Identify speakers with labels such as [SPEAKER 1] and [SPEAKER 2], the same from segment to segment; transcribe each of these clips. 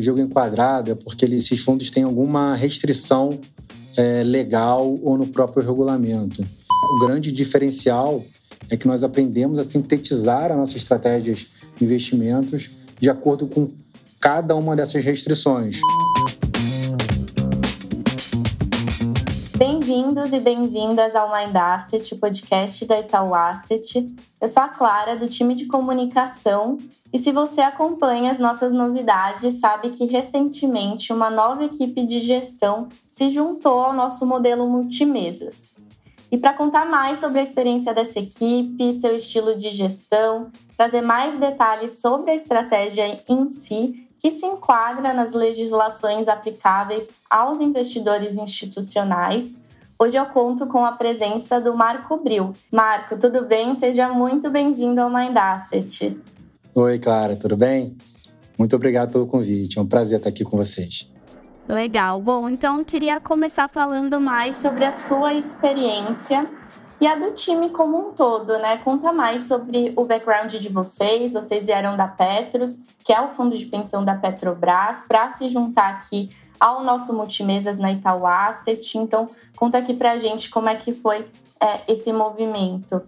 [SPEAKER 1] digo enquadrado, é porque esses fundos têm alguma restrição é, legal ou no próprio regulamento. O grande diferencial é que nós aprendemos a sintetizar as nossas estratégias de investimentos de acordo com cada uma dessas restrições.
[SPEAKER 2] Bem-vindos e bem-vindas ao Mind Asset, podcast da Itaú Asset. Eu sou a Clara, do time de comunicação, e se você acompanha as nossas novidades, sabe que recentemente uma nova equipe de gestão se juntou ao nosso modelo multimesas. E para contar mais sobre a experiência dessa equipe, seu estilo de gestão, trazer mais detalhes sobre a estratégia em si, que se enquadra nas legislações aplicáveis aos investidores institucionais, Hoje eu conto com a presença do Marco Bril. Marco, tudo bem? Seja muito bem-vindo ao Mind Asset.
[SPEAKER 1] Oi, Clara, tudo bem? Muito obrigado pelo convite. É um prazer estar aqui com vocês.
[SPEAKER 2] Legal. Bom, então queria começar falando mais sobre a sua experiência e a do time como um todo, né? Conta mais sobre o background de vocês. Vocês vieram da Petros, que é o fundo de pensão da Petrobras, para se juntar aqui ao nosso Multimesas na Itaú Asset. Então, conta aqui para a gente como é que foi é, esse movimento.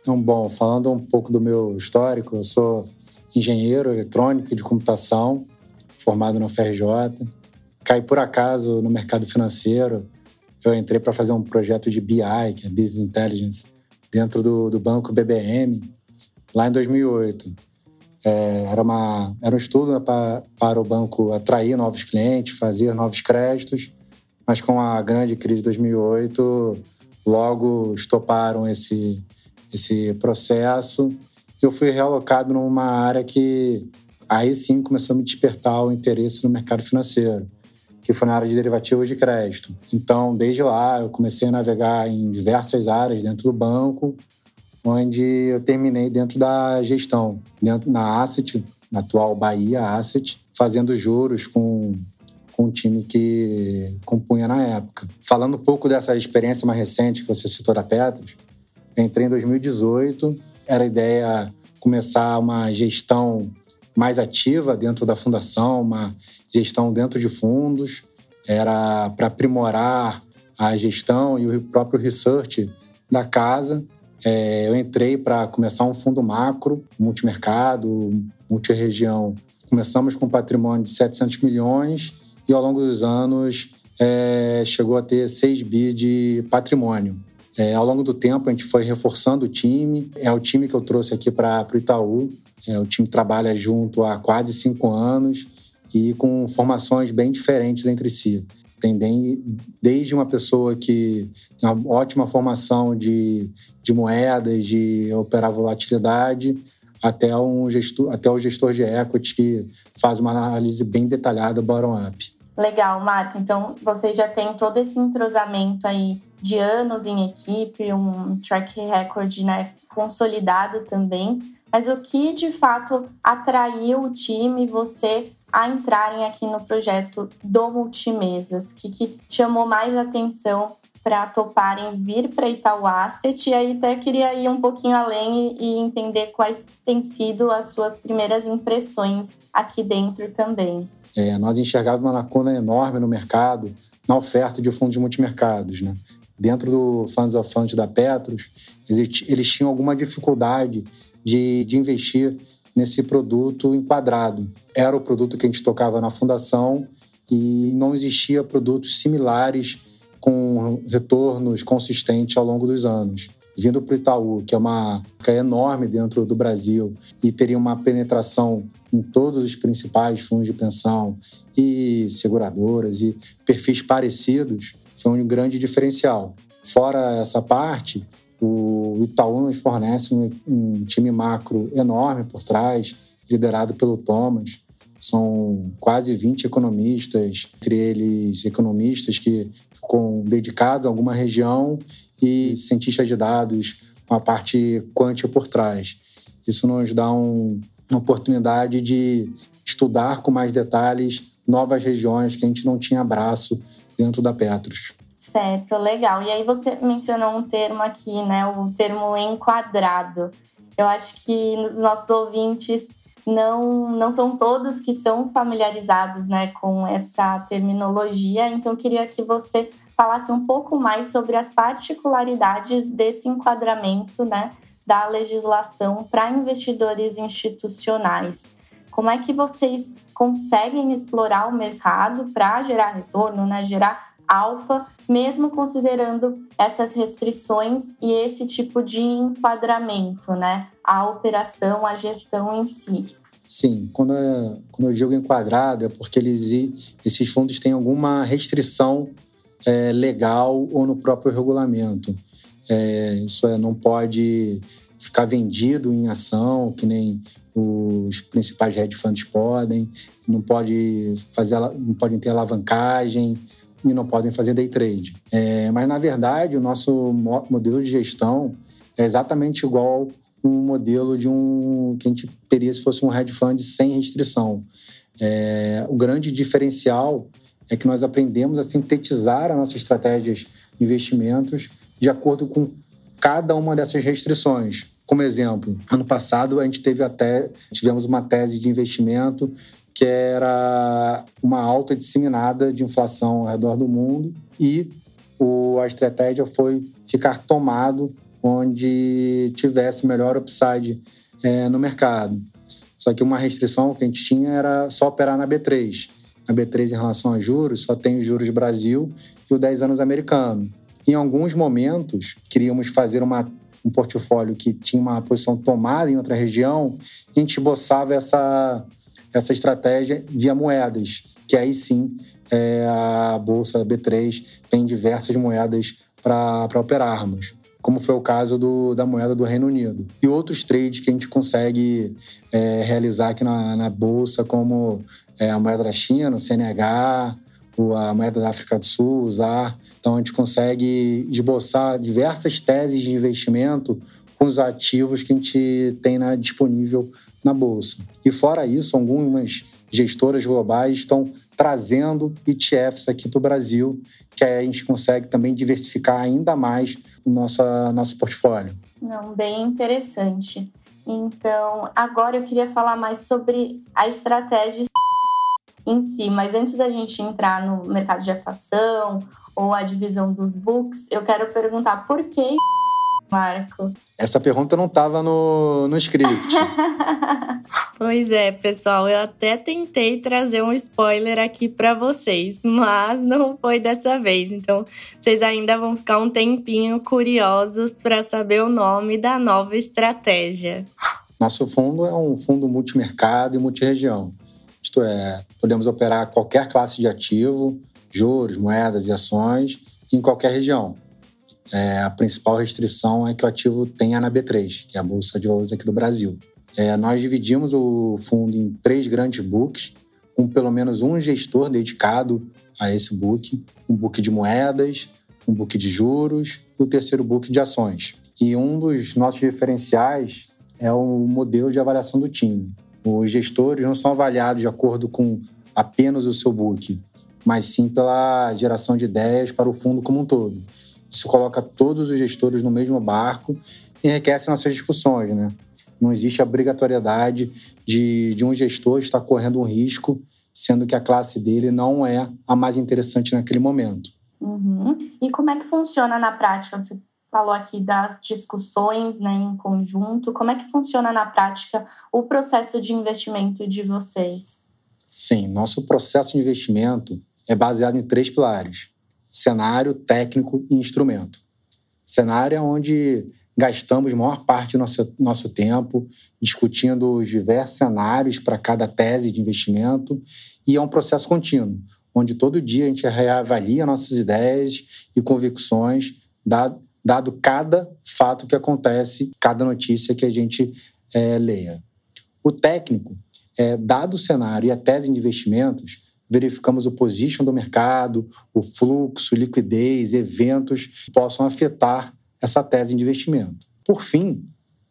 [SPEAKER 1] Então, bom, falando um pouco do meu histórico, eu sou engenheiro eletrônico de computação, formado na UFRJ. Caí por acaso no mercado financeiro. Eu entrei para fazer um projeto de BI, que é Business Intelligence, dentro do, do banco BBM, lá em 2008. É, era, uma, era um estudo né, para, para o banco atrair novos clientes, fazer novos créditos, mas com a grande crise de 2008, logo estoparam esse, esse processo. Eu fui realocado numa área que aí sim começou a me despertar o interesse no mercado financeiro, que foi na área de derivativos de crédito. Então, desde lá, eu comecei a navegar em diversas áreas dentro do banco, onde eu terminei dentro da gestão, dentro na Asset, na atual Bahia Asset, fazendo juros com, com o time que compunha na época. Falando um pouco dessa experiência mais recente que você citou da Petros, entrei em 2018, era a ideia começar uma gestão mais ativa dentro da fundação, uma gestão dentro de fundos, era para aprimorar a gestão e o próprio research da casa é, eu entrei para começar um fundo macro, multimercado, multiregião. Começamos com um patrimônio de 700 milhões e ao longo dos anos é, chegou a ter 6 bi de patrimônio. É, ao longo do tempo, a gente foi reforçando o time. É o time que eu trouxe aqui para o Itaú. É, o time trabalha junto há quase cinco anos e com formações bem diferentes entre si. Tem desde uma pessoa que tem uma ótima formação de, de moedas, de operar volatilidade, até, um gestor, até o gestor de equity que faz uma análise bem detalhada bottom-up.
[SPEAKER 2] Legal, Marco. Então, você já tem todo esse entrosamento aí de anos em equipe, um track record né, consolidado também. Mas o que de fato atraiu o time, você a entrarem aqui no projeto do Multimesas? O que, que chamou mais atenção para toparem vir para Itaú Asset? E aí até queria ir um pouquinho além e entender quais têm sido as suas primeiras impressões aqui dentro também.
[SPEAKER 1] É, nós enxergávamos uma lacuna enorme no mercado, na oferta de fundos multimercados. Né? Dentro do Funds of Funds da Petros, eles tinham alguma dificuldade de, de investir nesse produto enquadrado. Era o produto que a gente tocava na fundação e não existia produtos similares com retornos consistentes ao longo dos anos. Vindo para o Itaú, que é uma marca enorme dentro do Brasil e teria uma penetração em todos os principais fundos de pensão e seguradoras e perfis parecidos, foi um grande diferencial. Fora essa parte, o Itaú nos fornece um, um, time macro enorme por trás, liderado pelo Thomas. São quase 20 economistas, entre eles economistas que ficam dedicados a alguma região e cientistas de dados com a parte quântica por trás. Isso nos dá um, uma oportunidade de estudar com mais detalhes novas regiões que a gente não tinha braço dentro da Petros.
[SPEAKER 2] Certo, legal. E aí você mencionou um termo aqui, né? O termo enquadrado. Eu acho que os nossos ouvintes não, não são todos que são familiarizados né, com essa terminologia, então queria que você falasse um pouco mais sobre as particularidades desse enquadramento né, da legislação para investidores institucionais. Como é que vocês conseguem explorar o mercado para gerar retorno, né, gerar alfa, mesmo considerando essas restrições e esse tipo de enquadramento, né? A operação, a gestão em si.
[SPEAKER 1] Sim, quando, é, quando eu digo enquadrado é porque eles, esses fundos têm alguma restrição é, legal ou no próprio regulamento. É, isso é, não pode ficar vendido em ação, que nem os principais hedge funds podem, não pode fazer, não podem ter alavancagem e não podem fazer day trade. É, mas na verdade o nosso modelo de gestão é exatamente igual um modelo de um que a gente teria se fosse um hedge fund sem restrição. É, o grande diferencial é que nós aprendemos a sintetizar as nossas estratégias de investimentos de acordo com cada uma dessas restrições. Como exemplo, ano passado a gente teve até tivemos uma tese de investimento que era uma alta disseminada de inflação ao redor do mundo e o, a estratégia foi ficar tomado onde tivesse melhor upside é, no mercado. Só que uma restrição que a gente tinha era só operar na B3. Na B3, em relação a juros, só tem os juros Brasil e o 10 anos americano. Em alguns momentos, queríamos fazer uma um portfólio que tinha uma posição tomada em outra região, a gente esboçava essa, essa estratégia via moedas, que aí sim é, a Bolsa B3 tem diversas moedas para operarmos, como foi o caso do, da moeda do Reino Unido. E outros trades que a gente consegue é, realizar aqui na, na Bolsa, como é, a moeda da China, o CNH, a moeda da África do Sul, usar. Então, a gente consegue esboçar diversas teses de investimento com os ativos que a gente tem na, disponível na Bolsa. E fora isso, algumas gestoras globais estão trazendo ETFs aqui para o Brasil, que a gente consegue também diversificar ainda mais o nosso, nosso portfólio.
[SPEAKER 2] Não, bem interessante. Então, agora eu queria falar mais sobre a estratégia em si. Mas antes da gente entrar no mercado de atuação ou a divisão dos books, eu quero perguntar por que Marco?
[SPEAKER 1] Essa pergunta não estava no, no script.
[SPEAKER 2] pois é, pessoal, eu até tentei trazer um spoiler aqui para vocês, mas não foi dessa vez. Então, vocês ainda vão ficar um tempinho curiosos para saber o nome da nova estratégia.
[SPEAKER 1] Nosso fundo é um fundo multimercado e multiregião. Isto é, podemos operar qualquer classe de ativo, juros, moedas e ações, em qualquer região. É, a principal restrição é que o ativo tenha na B3, que é a Bolsa de Valores aqui do Brasil. É, nós dividimos o fundo em três grandes books, com pelo menos um gestor dedicado a esse book, um book de moedas, um book de juros e o terceiro book de ações. E um dos nossos diferenciais é o modelo de avaliação do time. Os gestores não são avaliados de acordo com apenas o seu book, mas sim pela geração de ideias para o fundo como um todo. Isso coloca todos os gestores no mesmo barco e enriquece nossas discussões, né? Não existe obrigatoriedade de, de um gestor estar correndo um risco, sendo que a classe dele não é a mais interessante naquele momento.
[SPEAKER 2] Uhum. E como é que funciona na prática? Você falou aqui das discussões né, em conjunto. Como é que funciona na prática o processo de investimento de vocês?
[SPEAKER 1] Sim, nosso processo de investimento é baseado em três pilares: cenário, técnico e instrumento. Cenário é onde gastamos maior parte do nosso, nosso tempo discutindo os diversos cenários para cada tese de investimento e é um processo contínuo, onde todo dia a gente reavalia nossas ideias e convicções, dado, dado cada fato que acontece, cada notícia que a gente é, leia. O técnico, é, dado o cenário e a tese de investimentos, verificamos o position do mercado, o fluxo, liquidez, eventos que possam afetar essa tese de investimento. Por fim,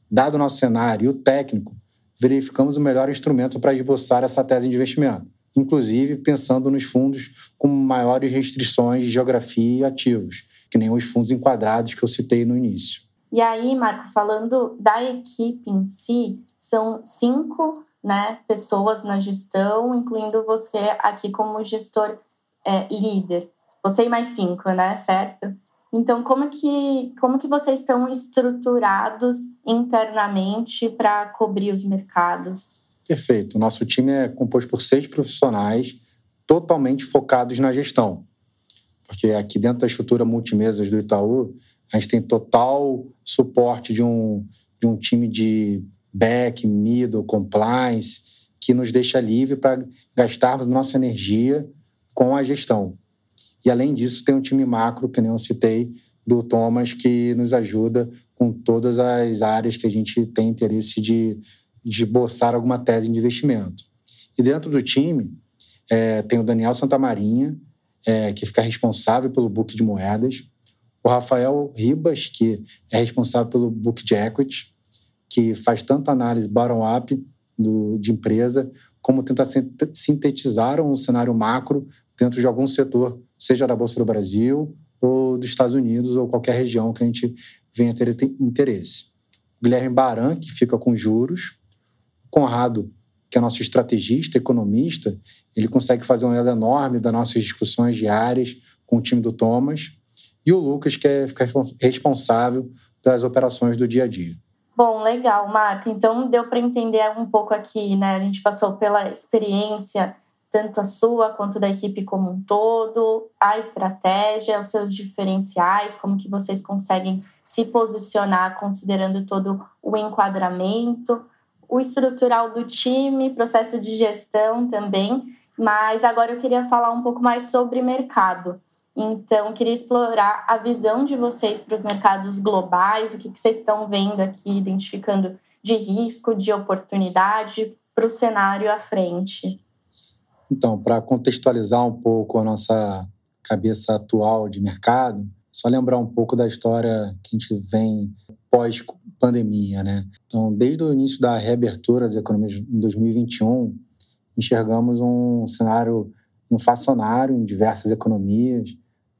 [SPEAKER 1] dado o nosso cenário e o técnico, verificamos o melhor instrumento para esboçar essa tese de investimento, inclusive pensando nos fundos com maiores restrições de geografia e ativos, que nem os fundos enquadrados que eu citei no início.
[SPEAKER 2] E aí, Marco, falando da equipe em si, são cinco né, pessoas na gestão, incluindo você aqui como gestor é, líder. Você e mais cinco, né? Certo? Então, como que, como que vocês estão estruturados internamente para cobrir os mercados?
[SPEAKER 1] Perfeito. Nosso time é composto por seis profissionais totalmente focados na gestão. Porque aqui dentro da estrutura multimesas do Itaú, a gente tem total suporte de um, de um time de back, middle, compliance, que nos deixa livre para gastarmos nossa energia com a gestão. E além disso, tem um time macro, que nem eu citei, do Thomas, que nos ajuda com todas as áreas que a gente tem interesse de, de esboçar alguma tese de investimento. E dentro do time, é, tem o Daniel Santamarinha, é, que fica responsável pelo book de moedas, o Rafael Ribas, que é responsável pelo book de equity, que faz tanto análise bottom-up de empresa, como tentar sintetizar um cenário macro dentro de algum setor, seja da Bolsa do Brasil ou dos Estados Unidos ou qualquer região que a gente venha ter interesse. Guilherme Baran, que fica com juros. Conrado, que é nosso estrategista, economista, ele consegue fazer um olhada enorme das nossas discussões diárias com o time do Thomas. E o Lucas, que é responsável pelas operações do dia a dia.
[SPEAKER 2] Bom, legal, Marco. Então deu para entender um pouco aqui, né? A gente passou pela experiência, tanto a sua quanto da equipe como um todo, a estratégia, os seus diferenciais, como que vocês conseguem se posicionar considerando todo o enquadramento, o estrutural do time, processo de gestão também. Mas agora eu queria falar um pouco mais sobre mercado. Então, queria explorar a visão de vocês para os mercados globais, o que, que vocês estão vendo aqui, identificando de risco, de oportunidade para o cenário à frente.
[SPEAKER 1] Então, para contextualizar um pouco a nossa cabeça atual de mercado, só lembrar um pouco da história que a gente vem pós-pandemia, né? Então, desde o início da reabertura das economias em 2021, enxergamos um cenário inflacionário em diversas economias,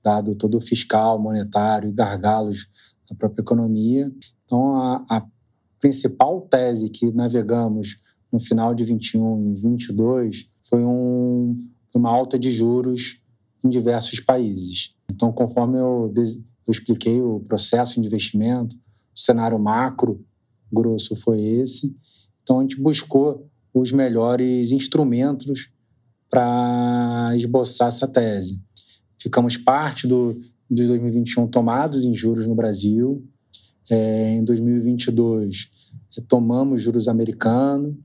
[SPEAKER 1] dado todo o fiscal, monetário e gargalos da própria economia. Então, a, a principal tese que navegamos no final de 21 e 22 foi um, uma alta de juros em diversos países. Então, conforme eu, eu expliquei o processo de investimento, o cenário macro grosso foi esse. Então, a gente buscou os melhores instrumentos para esboçar essa tese. Ficamos parte do, de 2021 tomados em juros no Brasil. É, em 2022, tomamos juros americanos,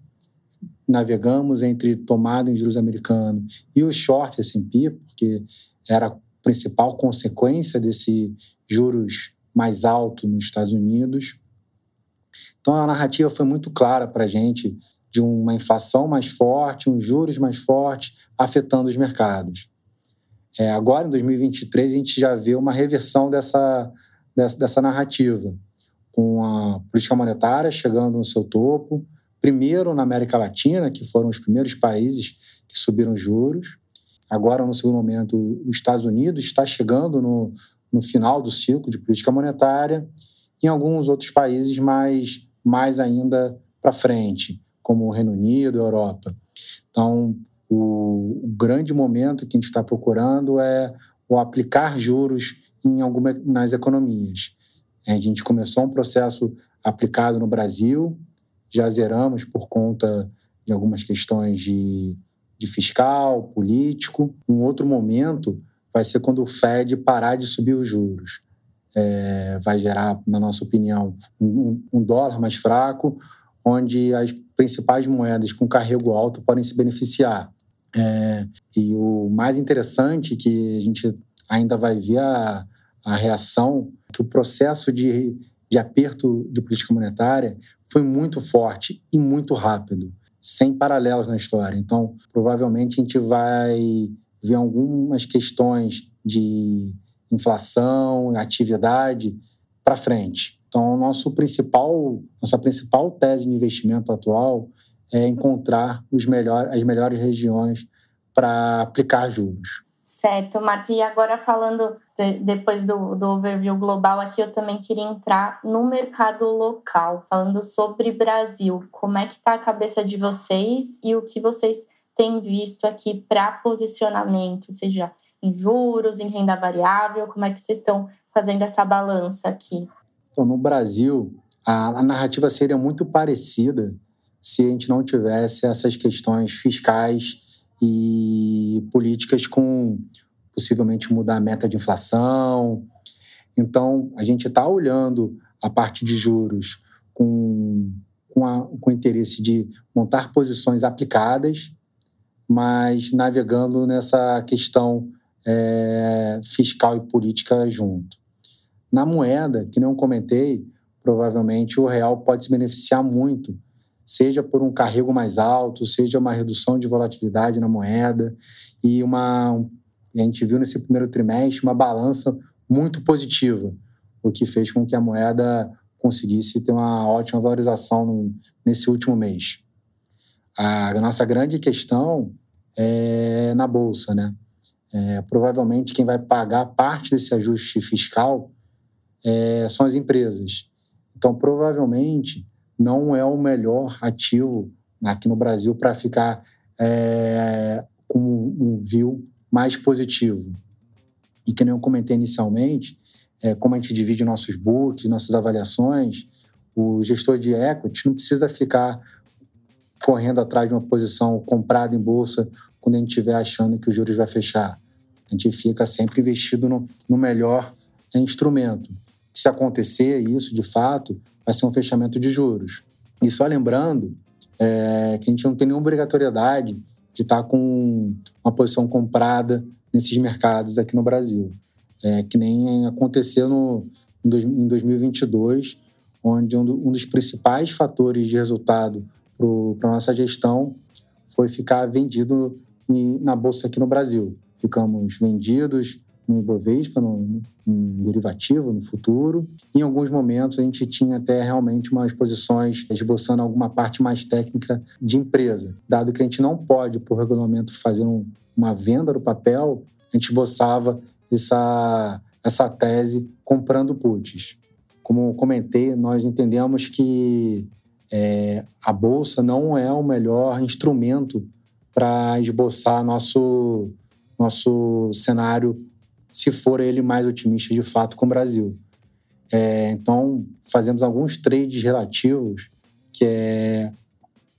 [SPEAKER 1] navegamos entre tomada em juros americanos e o short S&P, porque era a principal consequência desse juros mais alto nos Estados Unidos. Então a narrativa foi muito clara para a gente de uma inflação mais forte, uns juros mais fortes afetando os mercados. É, agora, em 2023, a gente já vê uma reversão dessa, dessa, dessa narrativa, com a política monetária chegando no seu topo, primeiro na América Latina, que foram os primeiros países que subiram juros. Agora, no segundo momento, os Estados Unidos está chegando no, no final do ciclo de política monetária, em alguns outros países mais, mais ainda para frente, como o Reino Unido, a Europa. Então, o, grande momento que a gente está procurando é o aplicar juros em algumas nas economias. A gente começou um processo aplicado no Brasil, já zeramos por conta de algumas questões de, de fiscal, político. Um outro momento vai ser quando o Fed parar de subir os juros. É, vai gerar, na nossa opinião, um, um dólar mais fraco, onde as principais moedas com carrego alto podem se beneficiar. É, e o mais interessante que a gente ainda vai ver a, a reação que o processo de, de aperto de política monetária foi muito forte e muito rápido, sem paralelos na história. Então, provavelmente a gente vai ver algumas questões de inflação, atividade para frente. Então, nosso principal, nossa principal tese de investimento atual é encontrar os melhor, as melhores regiões para aplicar juros.
[SPEAKER 2] Certo, Marco. E agora falando de, depois do, do overview global aqui, eu também queria entrar no mercado local, falando sobre Brasil. Como é que está a cabeça de vocês e o que vocês têm visto aqui para posicionamento, seja em juros, em renda variável? Como é que vocês estão fazendo essa balança aqui?
[SPEAKER 1] Então, no Brasil, a, a narrativa seria muito parecida se a gente não tivesse essas questões fiscais e políticas com possivelmente mudar a meta de inflação. Então, a gente está olhando a parte de juros com, com, a, com o interesse de montar posições aplicadas, mas navegando nessa questão é, fiscal e política junto. Na moeda, que não comentei, provavelmente o real pode se beneficiar muito seja por um carrego mais alto, seja uma redução de volatilidade na moeda e uma a gente viu nesse primeiro trimestre uma balança muito positiva, o que fez com que a moeda conseguisse ter uma ótima valorização nesse último mês. A nossa grande questão é na bolsa, né? É, provavelmente quem vai pagar parte desse ajuste fiscal é, são as empresas. Então, provavelmente, não é o melhor ativo aqui no Brasil para ficar é, com um view mais positivo. E que nem eu comentei inicialmente, é, como a gente divide nossos books, nossas avaliações, o gestor de equity não precisa ficar correndo atrás de uma posição comprada em bolsa quando a gente estiver achando que os juros vai fechar. A gente fica sempre investido no, no melhor instrumento. Se acontecer isso, de fato, vai ser um fechamento de juros. E só lembrando é, que a gente não tem nenhuma obrigatoriedade de estar com uma posição comprada nesses mercados aqui no Brasil. É, que nem aconteceu no, em 2022, onde um, dos principais fatores de resultado para a nossa gestão foi ficar vendido na bolsa aqui no Brasil. Ficamos vendidos no Ibovespa, no, no derivativo, no futuro. Em alguns momentos, a gente tinha até realmente umas posições esboçando alguma parte mais técnica de empresa. Dado que a gente não pode, por regulamento, fazer um, uma venda no papel, a gente esboçava essa, essa tese comprando puts. Como comentei, nós entendemos que é, a bolsa não é o melhor instrumento para esboçar nosso, nosso cenário se for ele mais otimista de fato com o Brasil. É, então, fazemos alguns trades relativos, que é,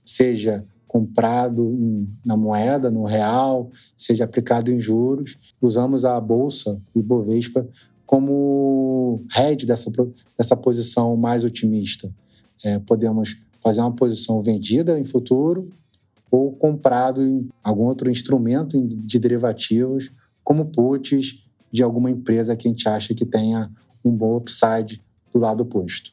[SPEAKER 1] seja comprado em, na moeda, no real, seja aplicado em juros. Usamos a Bolsa, o Ibovespa, como head dessa, dessa posição mais otimista. É, podemos fazer uma posição vendida em futuro ou comprado em algum outro instrumento de derivativos, como puts de alguma empresa que a gente acha que tenha um bom upside do lado oposto.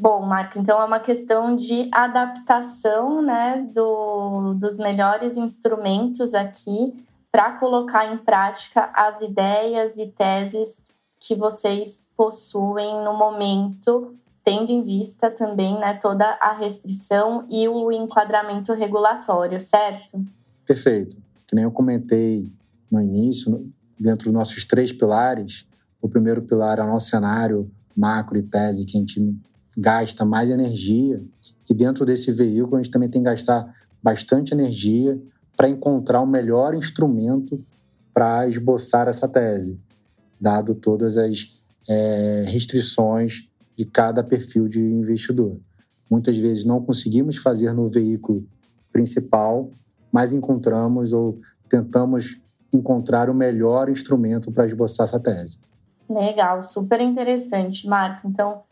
[SPEAKER 2] Bom, Marco, então é uma questão de adaptação né, do, dos melhores instrumentos aqui para colocar em prática as ideias e teses que vocês possuem no momento, tendo em vista também né, toda a restrição e o enquadramento regulatório, certo?
[SPEAKER 1] Perfeito. Que nem eu comentei no início, dentro dos nossos três pilares. O primeiro pilar é o nosso cenário macro e tese, que a gente gasta mais energia. E dentro desse veículo, a gente também tem que gastar bastante energia para encontrar o melhor instrumento para esboçar essa tese, dado todas as é, restrições de cada perfil de investidor. Muitas vezes não conseguimos fazer no veículo principal, mas encontramos ou tentamos encontrar o melhor instrumento para esboçar essa tese.
[SPEAKER 2] Legal, super interessante, Marco. Então,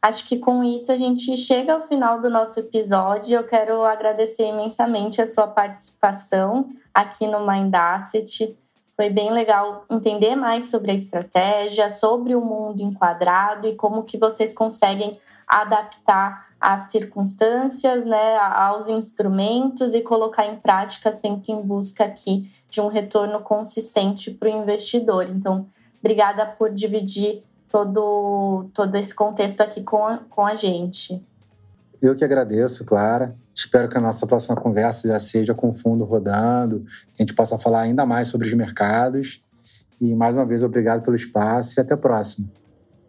[SPEAKER 2] acho que com isso a gente chega ao final do nosso episódio. Eu quero agradecer imensamente a sua participação aqui no Mind Asset. Foi bem legal entender mais sobre a estratégia, sobre o mundo enquadrado e como que vocês conseguem adaptar às circunstâncias, né, aos instrumentos e colocar em prática sempre em busca aqui de um retorno consistente para o investidor. Então, obrigada por dividir todo, todo esse contexto aqui com a, com a gente.
[SPEAKER 1] Eu que agradeço, Clara. Espero que a nossa próxima conversa já seja com o fundo rodando, que a gente possa falar ainda mais sobre os mercados. E mais uma vez, obrigado pelo espaço e até a próxima.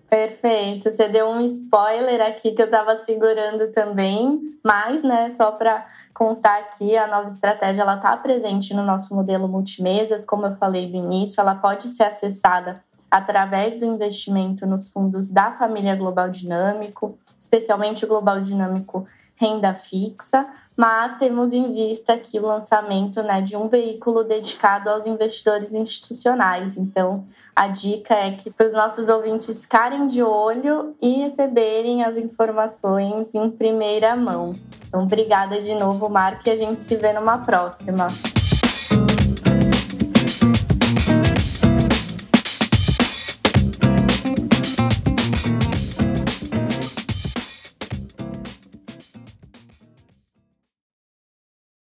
[SPEAKER 2] Perfeito. Você deu um spoiler aqui que eu estava segurando também, mas, né, só para constar aqui, a nova estratégia ela está presente no nosso modelo multimesas, como eu falei no início, ela pode ser acessada através do investimento nos fundos da família Global Dinâmico, especialmente o Global Dinâmico Renda Fixa, mas temos em vista aqui o lançamento né, de um veículo dedicado aos investidores institucionais. Então, a dica é que para os nossos ouvintes ficarem de olho e receberem as informações em primeira mão. Então, obrigada de novo, Marco, e a gente se vê numa próxima.